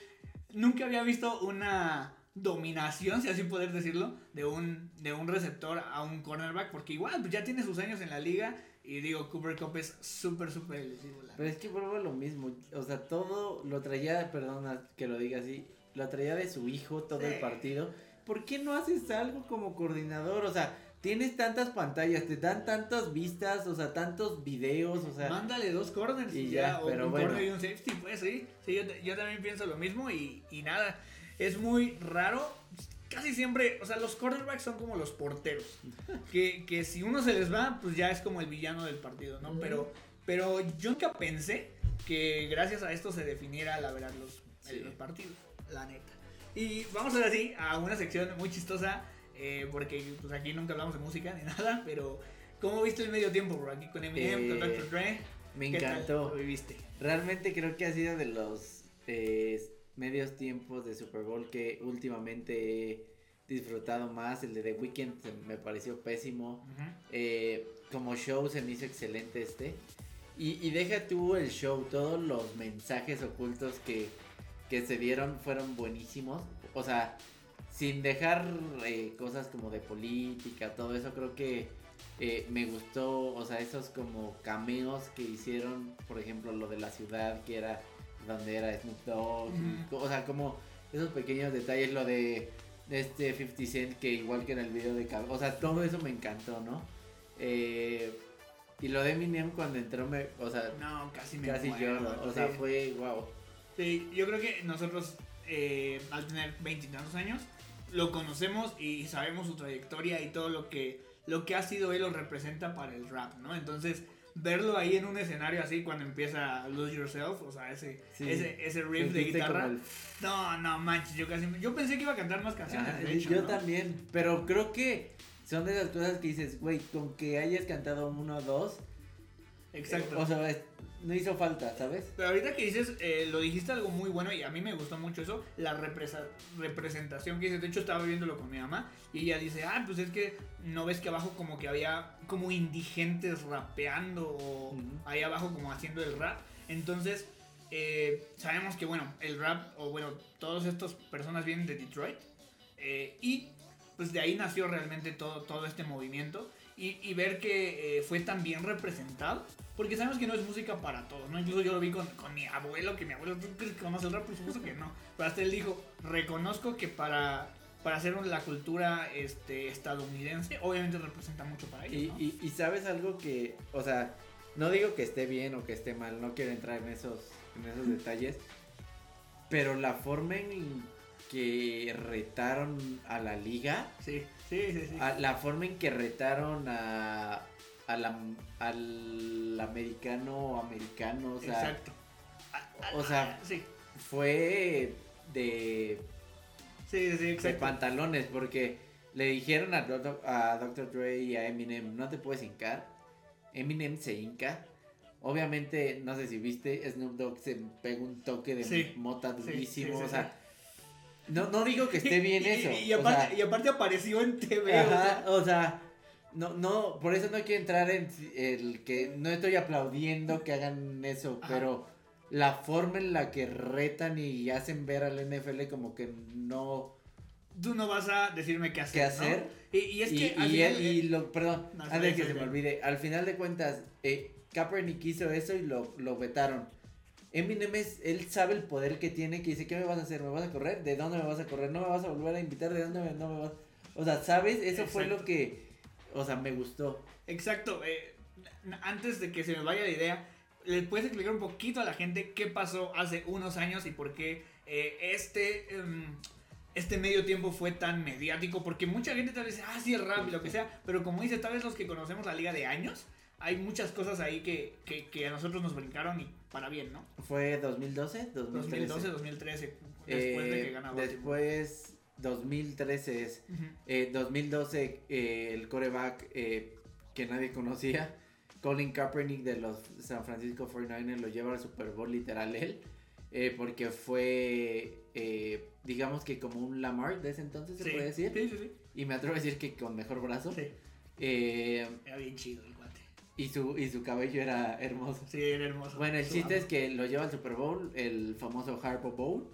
nunca había visto una dominación, si así poder decirlo, de un, de un receptor a un cornerback, porque igual pues, ya tiene sus años en la liga. Y digo, Cooper Cup es súper, súper elusivo. Pero es que vuelvo lo mismo, o sea, todo lo traía, perdona que lo diga así, lo traía de su hijo todo el Sí. partido. ¿Por qué no haces algo como coordinador? O sea, tienes tantas pantallas, te dan tantas vistas, o sea, tantos videos, o sea... Mándale dos corners Y y ya, ya, o pero un bueno. corner y un safety, pues sí. Sí, yo, yo también pienso lo mismo y, y nada. Es muy raro. Casi siempre, o sea, los cornerbacks son como los porteros. Que, que si uno se les va, pues ya es como el villano del partido, ¿no? Pero, pero yo nunca pensé que gracias a esto se definiera la verdad los, Sí. los partidos, la neta. Y vamos ahora sí a una sección muy chistosa, eh, porque pues aquí nunca hablamos de música ni nada, pero ¿cómo viste el medio tiempo, bro? Aquí con Eminem, con Eh, Dr. Dre. Me ¿Qué tal encantó. lo viviste? Realmente creo que ha sido de los eh, medios tiempos de Super Bowl que últimamente he disfrutado más. El de The Weeknd me pareció pésimo. Eh, como show se me hizo excelente este. Y, y deja tú el show, todos los mensajes ocultos que, que se dieron fueron buenísimos. O sea, sin dejar eh, cosas como de política, todo eso creo que eh, me gustó. O sea, esos como cameos que hicieron, por ejemplo, lo de la ciudad que era donde era Snoop Dogg. y- o sea, como esos pequeños detalles, lo de este 50 Cent que igual que en el video de O sea, todo eso me encantó, ¿no? Eh, y lo de Eminem cuando entró me, o sea, No, casi me casi muero, lloro, o sea, sí. fue wow. Sí, yo creo que nosotros, eh, al tener veintitantos años, lo conocemos y sabemos su trayectoria y todo lo que, lo que ha sido él lo representa para el rap, ¿no? Entonces, verlo ahí en un escenario así cuando empieza Lose Yourself, o sea, ese, Sí. ese, ese riff de guitarra. el- No, no manches, yo casi, yo pensé que iba a cantar más canciones, de hecho, yo ¿no? también, pero creo que son de esas cosas que dices, güey, con que hayas cantado uno o dos, Exacto. o sea, no hizo falta, ¿sabes? Pero ahorita que dices, eh, lo dijiste algo muy bueno y a mí me gustó mucho eso, la represa- representación que dices. De hecho, estaba viéndolo con mi mamá y ella dice, ah, pues es que no ves que abajo como que había como indigentes rapeando o ahí abajo como haciendo el rap. Entonces, eh, sabemos que, bueno, el rap o bueno, todas estas personas vienen de Detroit eh, y pues de ahí nació realmente todo, todo este movimiento y, y ver que eh, fue tan bien representado. Porque sabemos que no es música para todos, ¿no? Incluso yo lo vi con, con mi abuelo, que mi abuelo, ¿tú crees que conoce el rap? Por supuesto que no. Pero hasta él dijo, reconozco que para, para hacer la cultura este, estadounidense, obviamente representa mucho para ellos, Y, ¿no? y, y sabes algo que, o sea, no digo que esté bien o que esté mal, no quiero entrar en esos, en esos detalles, pero la forma en que retaron a la liga, Sí, sí, sí, sí. a- la forma en que retaron a, a la- al americano americano, o sea, Exacto. O sea, sí, fue de, sí, sí, de exacto. pantalones porque le dijeron a, a Dr. Dre y a Eminem, no te puedes hincar. Eminem se hinca. Obviamente, no sé si viste, Snoop Dogg se pega un toque de Sí, mota durísimo. sí, sí, o sea, no, no digo que esté bien Y- eso. Y, y o aparte, sea, y aparte apareció en TV. o sea, o sea, no, no, por eso no quiero entrar en el que no estoy aplaudiendo que hagan eso, Ajá. pero la forma en la que retan y hacen ver al NFL como que no tú no vas a decirme qué hacer. qué ¿no? hacer. Y, y es que. y lo, perdón, No, antes que se me olvide, al final de cuentas, eh, Kaepernick hizo eso y lo, lo vetaron. Eminem es, él sabe el poder que tiene, que dice, ¿qué me vas a hacer? ¿Me vas a correr? ¿De dónde me vas a correr? ¿No me vas a volver a invitar? ¿De dónde me, no me vas? O sea, ¿sabes? Eso fue lo que, o sea, me gustó. Exacto. eh, antes de que se me vaya la idea, ¿le puedes explicar un poquito a la gente qué pasó hace unos años y por qué eh, este, em, este medio tiempo fue tan mediático? Porque mucha gente tal vez dice, ah, sí, el rap y lo que sea, pero como dice, tal vez los que conocemos la liga de años, hay muchas cosas ahí que, que, que a nosotros nos brincaron y para bien, ¿no? ¿Fue 2012? 2013. 2012, 2013, después de que gana Baltimore. después, 2013 es. Ujú. Eh, 2012, eh, el coreback eh, que nadie conocía, Colin Kaepernick de los San Francisco 49ers, lo lleva al Super Bowl literal él, eh, porque fue, eh, digamos que como un Lamar de ese entonces, se Sí, puede decir, Sí, sí, sí. y me atrevo a decir que con mejor brazo, Sí, eh, era bien chido guate. Y, su, y su cabello era hermoso. Sí, era hermoso. Bueno, el chiste es que lo lleva al Super Bowl, el famoso Harpo Bowl.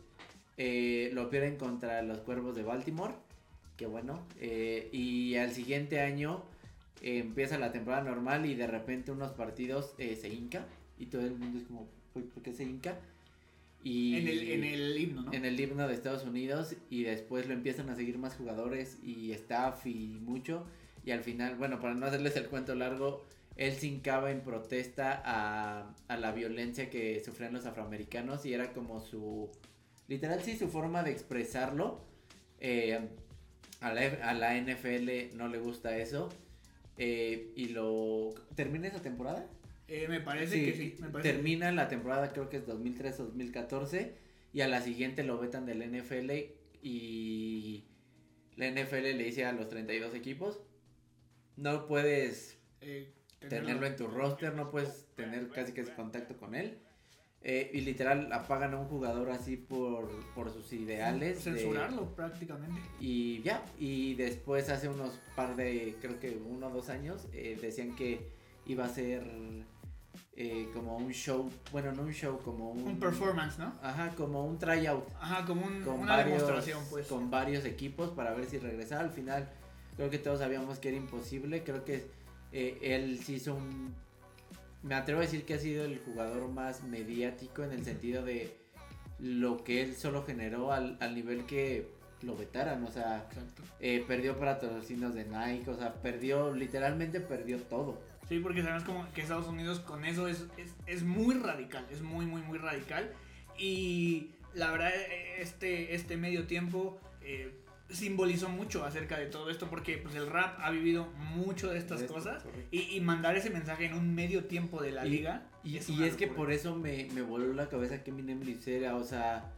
eh, lo pierden contra los Cuervos de Baltimore. Que bueno. eh, y al siguiente año eh, empieza la temporada normal y de repente unos partidos eh, se hinca. Y todo el mundo es como, "Uy, ¿por qué se hinca? Y En el, en el himno, ¿no? en el himno de Estados Unidos y después lo empiezan a seguir más jugadores y staff y mucho y al final, bueno, para no hacerles el cuento largo, él se hincaba en protesta a, a la violencia que sufrían los afroamericanos y era como su, literal sí, su forma de expresarlo. Eh, a, la, a la NFL no le gusta eso eh, y lo... ¿Termina esa temporada? Eh, me parece Sí, que sí. Me parece termina la temporada, creo que es 2013-2014, y a la siguiente lo vetan del NFL y la NFL le dice a los 32 equipos, no puedes eh, tenerlo en tu roster, no puedes tener casi casi contacto con él. Eh, y literal apagan a un jugador así por, por sus ideales. de- Censurarlo prácticamente. y ya, y después hace unos par de, creo que uno o dos años, eh, decían que iba a ser eh, como un show, bueno, no un show, como un... Un performance, ¿no? Ajá, como un tryout Ajá, como un- con una varios, demostración, pues. con varios equipos para ver si regresaba. Al final, creo que todos sabíamos que era imposible. Creo que eh, él sí hizo un. Me atrevo a decir que ha sido el jugador más mediático en el sentido de lo que él solo generó al, al nivel que lo vetaran. O sea, eh, perdió patrocinios de Nike. O sea, perdió, literalmente perdió todo. Sí, porque sabemos como que Estados Unidos con eso es, es, es muy radical, es muy, muy, muy radical. Y la verdad, este, este medio tiempo eh, simbolizó mucho acerca de todo esto, porque pues, el rap ha vivido mucho de estas esto, cosas. Y, y mandar ese mensaje en un medio tiempo de la Y- liga. Y, es y una es que por eso me, me voló la cabeza que Eminem lo hiciera, o sea,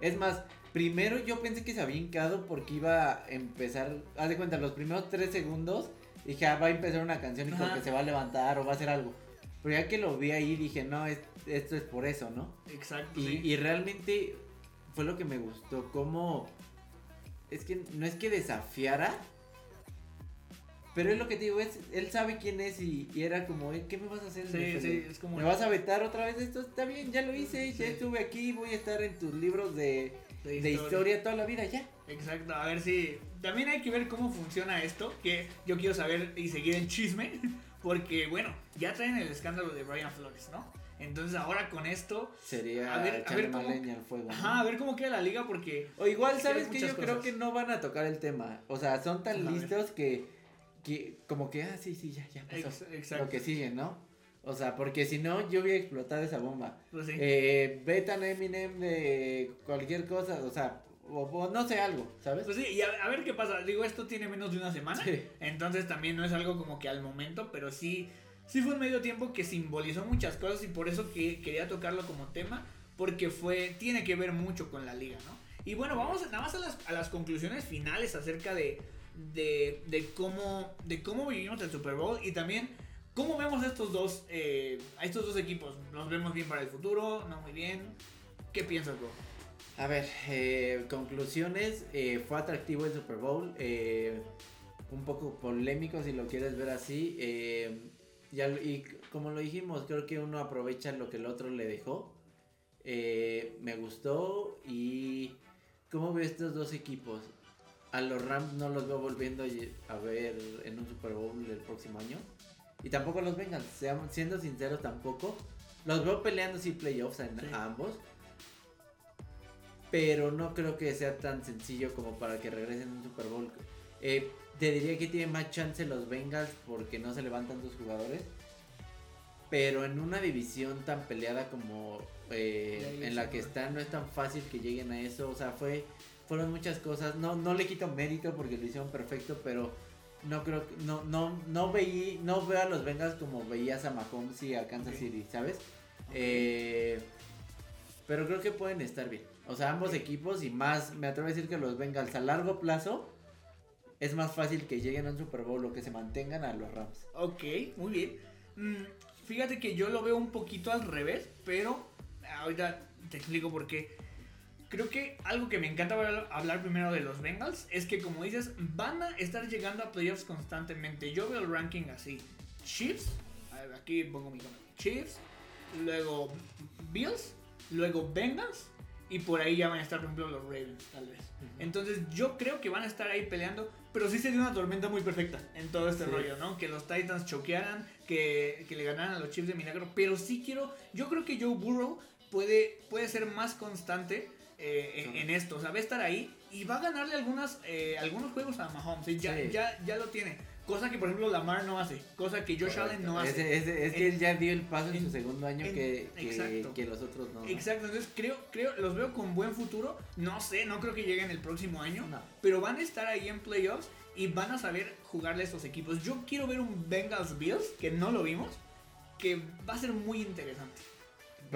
es más, primero yo pensé que se había hincado porque iba a empezar, haz de cuenta, los primeros tres segundos, dije, ah, va a empezar una canción y como Ajá. que se va a levantar o va a hacer algo. Pero ya que lo vi ahí dije, no, es- esto es por eso, ¿no? Exacto. Y, sí. y realmente fue lo que me gustó, como, es que no es que desafiara, pero es lo que te digo, es, él sabe quién es y, y era como, "Eh, ¿qué me vas a hacer? Sí, sí, es como ¿Me vas a vetar otra vez esto? Está bien, ya lo hice, ya estuve aquí, voy a estar en tus libros de, de de historia toda la vida, ya. Exacto, a ver si. También hay que ver cómo funciona esto. Que yo quiero saber y seguir el chisme. Porque, bueno, ya traen el escándalo de Brian Flores, ¿no? Entonces, ahora con esto. Sería A ver- a ver cómo- leña al fuego. ¿no? Ajá, a ver cómo queda la liga. Porque. O igual, ¿sabes que Yo creo que no van a tocar el tema. O sea, son tan A listos que, que como que, ah, sí, sí, ya, ya pasó. ex- exacto. Lo que sigue, ¿no? O sea, porque si no, yo hubiera explotado esa bomba. Pues sí. Eh, a Eminem de cualquier cosa, o sea, o, o no sé, algo, ¿sabes? Pues sí, y a, a ver qué pasa. Digo, esto tiene menos de una semana. Sí. Entonces también no es algo como que al momento, pero sí, sí fue un medio tiempo que simbolizó muchas cosas y por eso que quería tocarlo como tema, porque fue, tiene que ver mucho con la liga, ¿no? Y bueno, vamos nada más a las, conclusiones finales acerca de, de, de cómo, de cómo vivimos el Super Bowl y también cómo vemos estos dos, eh, a estos dos equipos. ¿Nos vemos bien para el futuro? ¿No muy bien? ¿Qué piensas, bro? A ver, eh, conclusiones. eh, fue atractivo el Super Bowl. eh, un poco polémico si lo quieres ver así. Ya, y como lo dijimos, creo que uno aprovecha lo que el otro le dejó. eh, me gustó y... ¿Cómo veo estos dos equipos? A los Rams no los veo volviendo a ver en un Super Bowl el próximo año. Y tampoco los seamos- siendo sinceros tampoco. Los veo peleando sí playoffs Sí. a ambos. Pero no creo que sea tan sencillo como para que regresen a un Super Bowl. Eh, te diría que tiene más chance los Bengals porque no se levantan sus jugadores. Pero en una división tan peleada como eh, en la que están, no es tan fácil que lleguen a eso. O sea, fue fueron muchas cosas. No, no le quito mérito porque lo hicieron perfecto, pero no creo que- no, no, no veí, no veo a los Bengals como veías a Mahomes y a Kansas. City, ¿sabes? Eh, pero creo que pueden estar bien. O sea, ambos equipos y más, me atrevo a decir que los Bengals a largo plazo es más fácil que lleguen a un Super Bowl o que se mantengan a los Rams. Ok, muy bien. Mm, fíjate que yo lo veo un poquito al revés, pero ahorita te explico por qué. Creo que algo que me encanta hablar- primero de los Bengals es que, como dices, van a estar llegando a playoffs constantemente. Yo veo el ranking así: Chiefs, aquí pongo mi cámara: Chiefs, luego Bills, luego Bengals, y por ahí ya van a estar, por ejemplo, los Ravens, tal vez. Entonces yo creo que van a estar ahí peleando, pero sí sería una tormenta muy perfecta en todo este Sí. rollo, ¿no? Que los Titans choquearan, que, que le ganaran a los Chiefs de milagro, pero sí quiero, yo creo que Joe Burrow puede, puede ser más constante eh, en, esto, o sea, va a estar ahí y va a ganarle algunas, eh, algunos juegos a Mahomes, y ya, Sí. ya, ya lo tiene, cosa que por ejemplo Lamar no hace, cosa que Josh Allen no hace. Es que él ya dio el paso en, en- su segundo año en- que, que, los otros no. ¿no? Exacto, entonces creo, creo, los veo con buen futuro. No sé, no creo que lleguen el próximo año. No. Pero van a estar ahí en playoffs y van a saber jugarle a estos equipos. Yo quiero ver un Bengals Bills, que no lo vimos, que va a ser muy interesante.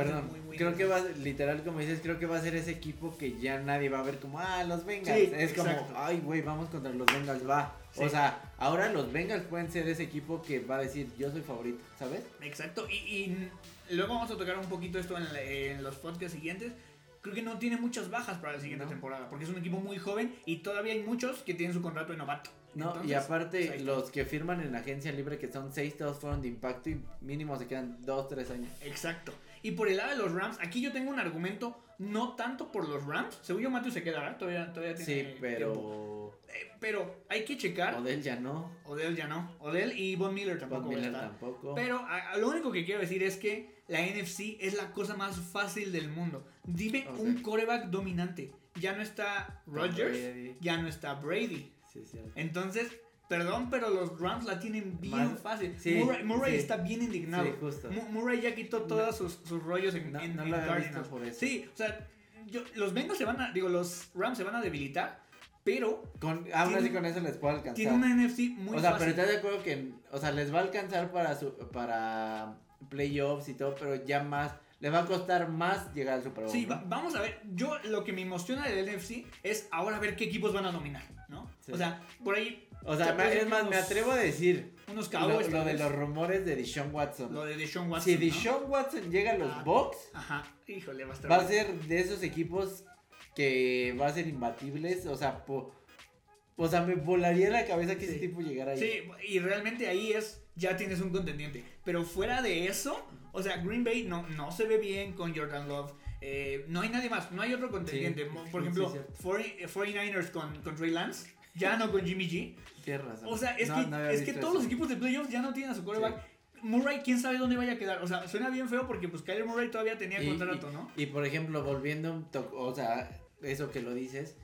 Perdón, muy, muy creo que va, literal, como dices, creo que va a ser ese equipo que ya nadie va a ver como, ah, los Bengals. Sí, es como, ay, güey, vamos contra los Bengals, va. O sea, ahora los Bengals pueden ser ese equipo que va a decir, yo soy favorito, ¿sabes? Exacto, y, y luego vamos a tocar un poquito esto en, la- en los podcasts siguientes. Creo que no tiene muchas bajas para la siguiente No. temporada, porque es un equipo muy joven y todavía hay muchos que tienen su contrato de novato. No, y aparte, pues los que firman en agencia libre, que son seis, todos fueron de impacto y mínimo se quedan dos, tres años. Exacto. Y por el lado de los Rams, aquí yo tengo un argumento, no tanto por los Rams. Según yo, Matthew se queda, ¿verdad? Todavía, todavía tiene Sí, tiempo. pero. Eh, pero hay que checar. Odell ya no. Odell ya no. Odell y Von Miller tampoco Von va a Miller estar. tampoco. Pero a- a lo único que quiero decir es que la NFC es la cosa más fácil del mundo. Dime un coreback dominante. Ya no está Rodgers, ya no está Brady. Sí, cierto. Entonces, perdón, pero los Rams la tienen bien fácil. sí, Murray, Murray sí. está bien indignado. Sí, justo. Mu- Murray ya quitó todos sus, sus rollos en, No- en, no Cardinals. visto por eso. Sí, o sea, yo- los Bengals se van a, digo, los Rams se van a debilitar, pero Con, aún Tiene- así con eso les puedo alcanzar. tiene una NFC muy o sea, fácil. pero estás de acuerdo que, o sea, les va a alcanzar para su, para playoffs y todo, pero ya más, les va a costar más llegar al Super Bowl. Sí, ¿no? va- vamos a ver. Yo lo que me emociona del NFC es ahora ver qué equipos van a dominar, ¿no? Sí. O sea, por ahí O sea, es más, me atrevo a decir unos lo, Cowboys. lo de los rumores de Deshaun Watson. Lo de Deshaun Watson. si ¿no? Deshaun Watson llega a los Ah. Bucks, Ajá, híjole, va a estar. va a ser de esos equipos que va a ser imbatibles, o sea, po- o sea, me volaría la cabeza que ese Sí. tipo llegara ahí. Sí, y realmente ahí es, ya tienes un contendiente. Pero fuera de eso, o sea, Green Bay no, no se ve bien con Jordan Love. eh, no hay nadie más, no hay otro contendiente. Sí, sí, Por sí, ejemplo, cierto. 40 eh, 49ers con, con Trey Lance, ya no con Jimmy G. Tienes razón. O sea, es No, que, no es que todos los equipos de playoffs ya no tienen a su quarterback. Murray, quién sabe dónde vaya a quedar. O sea, suena bien feo porque pues Kyler Murray todavía tenía Y- contrato, ¿no? Y por ejemplo, volviendo o sea, eso que lo dices.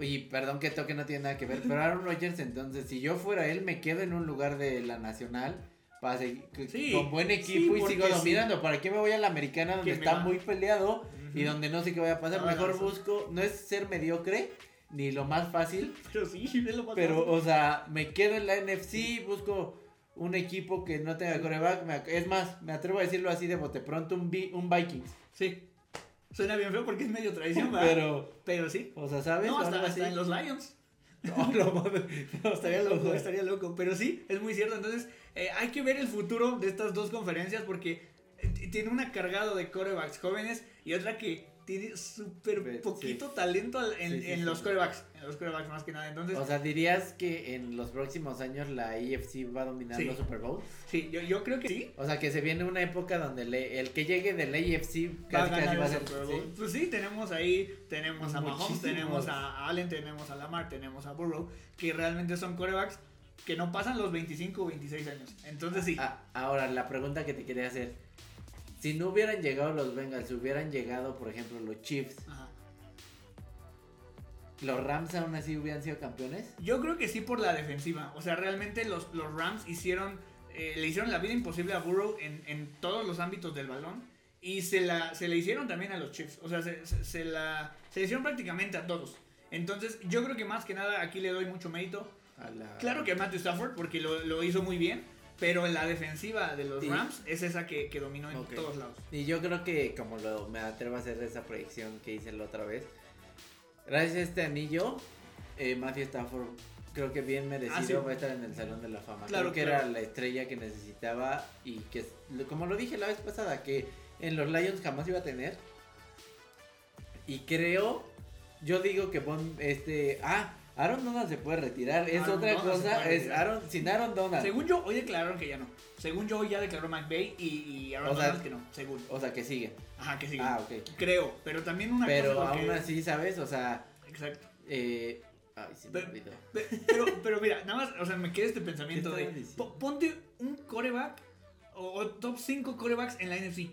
Y perdón que toque no tiene nada que ver, pero Aaron Rodgers, entonces, si yo fuera él, me quedo en un lugar de la nacional para seguir Sí, con buen sí, equipo y sigo sí. dominando. ¿Para qué me voy a la americana donde está va. muy peleado y donde no sé qué vaya a pasar? Mejor busco, no es ser mediocre ni lo más fácil, Pero sí, es lo más pero, fácil. o sea, me quedo en la NFC, busco un equipo que no tenga coreback. es más, me atrevo a decirlo así de bote pronto, un, Vi- un Vikings. Sí. Suena bien feo porque es medio tradición. Pero, Pero sí. o sea, ¿sabes? No, hasta, hasta en los Lions. No, no. No, Estaría loco, estaría loco. Pero sí, es muy cierto. Entonces, eh, hay que ver el futuro de estas dos conferencias porque eh, tiene una cargado de corebacks jóvenes y otra que tiene súper poquito talento al- en, Sí, sí, en sí. los corebacks. En los corebacks más que nada. Entonces, O sea, dirías que en los próximos años la AFC va a dominar Sí. los Super Bowl. sí, yo, yo creo que sí. O sea, que se viene una época donde le- el que llegue del AFC Va a casi casi va a el ser. Super ¿sí? Bowl. Pues sí, tenemos ahí, tenemos a Mahomes, tenemos a Allen, tenemos a Lamar, tenemos a Burrow, que realmente son corebacks que no pasan los 25 o 26 años. Entonces sí. Ah, ahora, la pregunta que te quería hacer. Si no hubieran llegado los Bengals, si hubieran llegado, por ejemplo, los Chiefs, Ajá. ¿los Rams aún así hubieran sido campeones? Yo creo que sí por la defensiva. O sea, realmente los, los Rams hicieron, eh, le hicieron la vida imposible a Burrow en, en todos los ámbitos del balón. Y se la, se le hicieron también a los Chiefs. O sea, se, se, se la, se le hicieron prácticamente a todos. Entonces, yo creo que más que nada aquí le doy mucho mérito. A la- Claro que a Matthew Stafford, porque lo, lo hizo muy bien. Pero la defensiva de los Sí. Rams es esa que, que dominó en todos lados. Y yo creo que, como lo, me atrevo a hacer esa proyección que hice la otra vez, gracias a este anillo, eh, Matthew Stafford creo que bien merecido Ah, sí. va a estar en el Salón de la Fama. Claro, creo que claro. era la estrella que necesitaba y que, como lo dije la vez pasada, que en los Lions jamás iba a tener. Y creo, yo digo que pon este, ah, Aaron Donald se puede retirar, es Aaron otra Donald cosa, es. Aaron, sin Aaron Donald. Según yo, hoy declararon que ya no. Según yo, hoy ya declaró McVay y, y Aaron O sea, Donald que no. Según. O sea, que sigue. Ajá, que sí. Ah, ok. Creo. Pero también una Pero cosa. aún porque- así, ¿sabes? O sea, Exacto. Eh, ay, se me Pero- Pero, pero mira, nada más, o sea, me queda este pensamiento ¿Qué de. po- Ponte un coreback o, o top 5 corebacks en la NFC.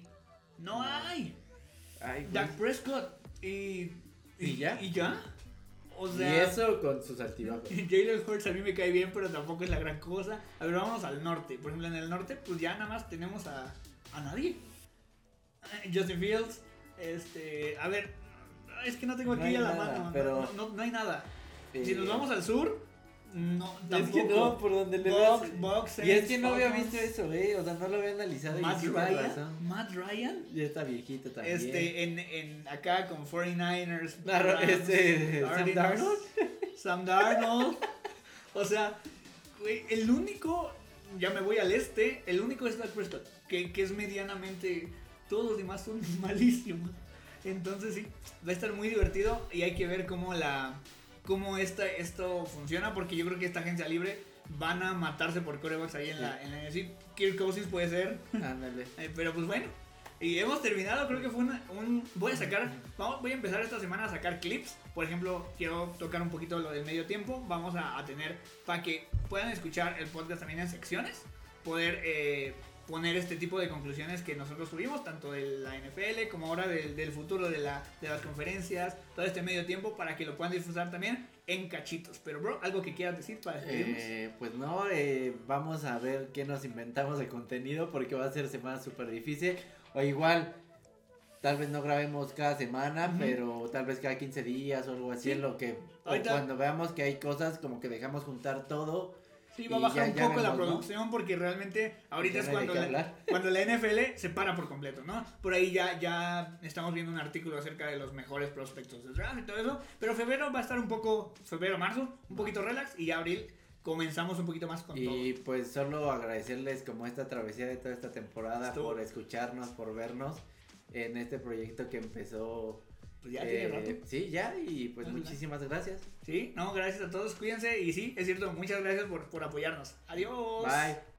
No hay. Ay. Dak Prescott y. ¿Y ya? ¿Y ya? O y eso con sus altibajos. Jalen Hurts a mí me cae bien, pero tampoco es la gran cosa. A ver, vamos al norte. Por ejemplo, en el norte, pues ya nada más tenemos a, a nadie. Eh, Justin Fields, este. A ver, es que no tengo No aquí hay a la nada, mano. pero- No, no- no hay nada. Eh, Si nos vamos al sur, No, Es tampoco. que no, por donde le Box, ves. Box, Y es que no había visto eso, eh. O sea, no lo había analizado. Matt Ryan. razón. Matt Ryan. Ya está viejito también. Este, en, en acá con 49ers. Claro, Rams, este, Sam Darnold. Sam Darnold. O sea, güey, el único, ya me voy al este, el único es Dak Prescott, que, que es medianamente, todos los demás son malísimos. Entonces sí, va a estar muy divertido y hay que ver cómo la, cómo esta, esto funciona, porque yo creo que esta agencia libre van a matarse por corebacks ahí en la, en la NFC. Kirk Cousins puede ser, Ándale. eh, pero pues bueno. Y hemos terminado, creo que fue una- un... Voy a sacar, vamos, voy a empezar esta semana a sacar clips. Por ejemplo, quiero tocar un poquito lo del medio tiempo. Vamos a, a tener, para que puedan escuchar el podcast también en secciones, poder eh, poner este tipo de conclusiones que nosotros tuvimos, tanto de la NFL como ahora del, del futuro de, la, de las conferencias, todo este medio tiempo, para que lo puedan disfrutar también en cachitos. Pero, bro, algo que quieras decir para despedirnos. Eh, pues no, eh, vamos a ver qué nos inventamos de contenido porque va a ser semana súper difícil. O igual, tal vez no grabemos cada semana, Ujú. pero tal vez cada 15 días o algo así Sí. en lo que... O cuando veamos que hay cosas como que dejamos juntar todo. Sí, va a y bajar un poco la vemos, ¿no? producción porque realmente ahorita es no cuando la, cuando la NFL se para por completo, ¿no? Por ahí ya, ya estamos viendo un artículo acerca de los mejores prospectos del draft y todo eso, pero febrero va a estar un poco, febrero, marzo, un poquito relax y ya abril comenzamos un poquito más con Y pues solo agradecerles como esta travesía de toda esta temporada Estuvo- por escucharnos, por vernos en este proyecto que empezó... Pues ya eh, tiene rato. Sí, ya, y pues Ajá. muchísimas gracias. Sí, no, gracias a todos, cuídense y sí, es cierto, muchas gracias por, por apoyarnos. Adiós. Bye.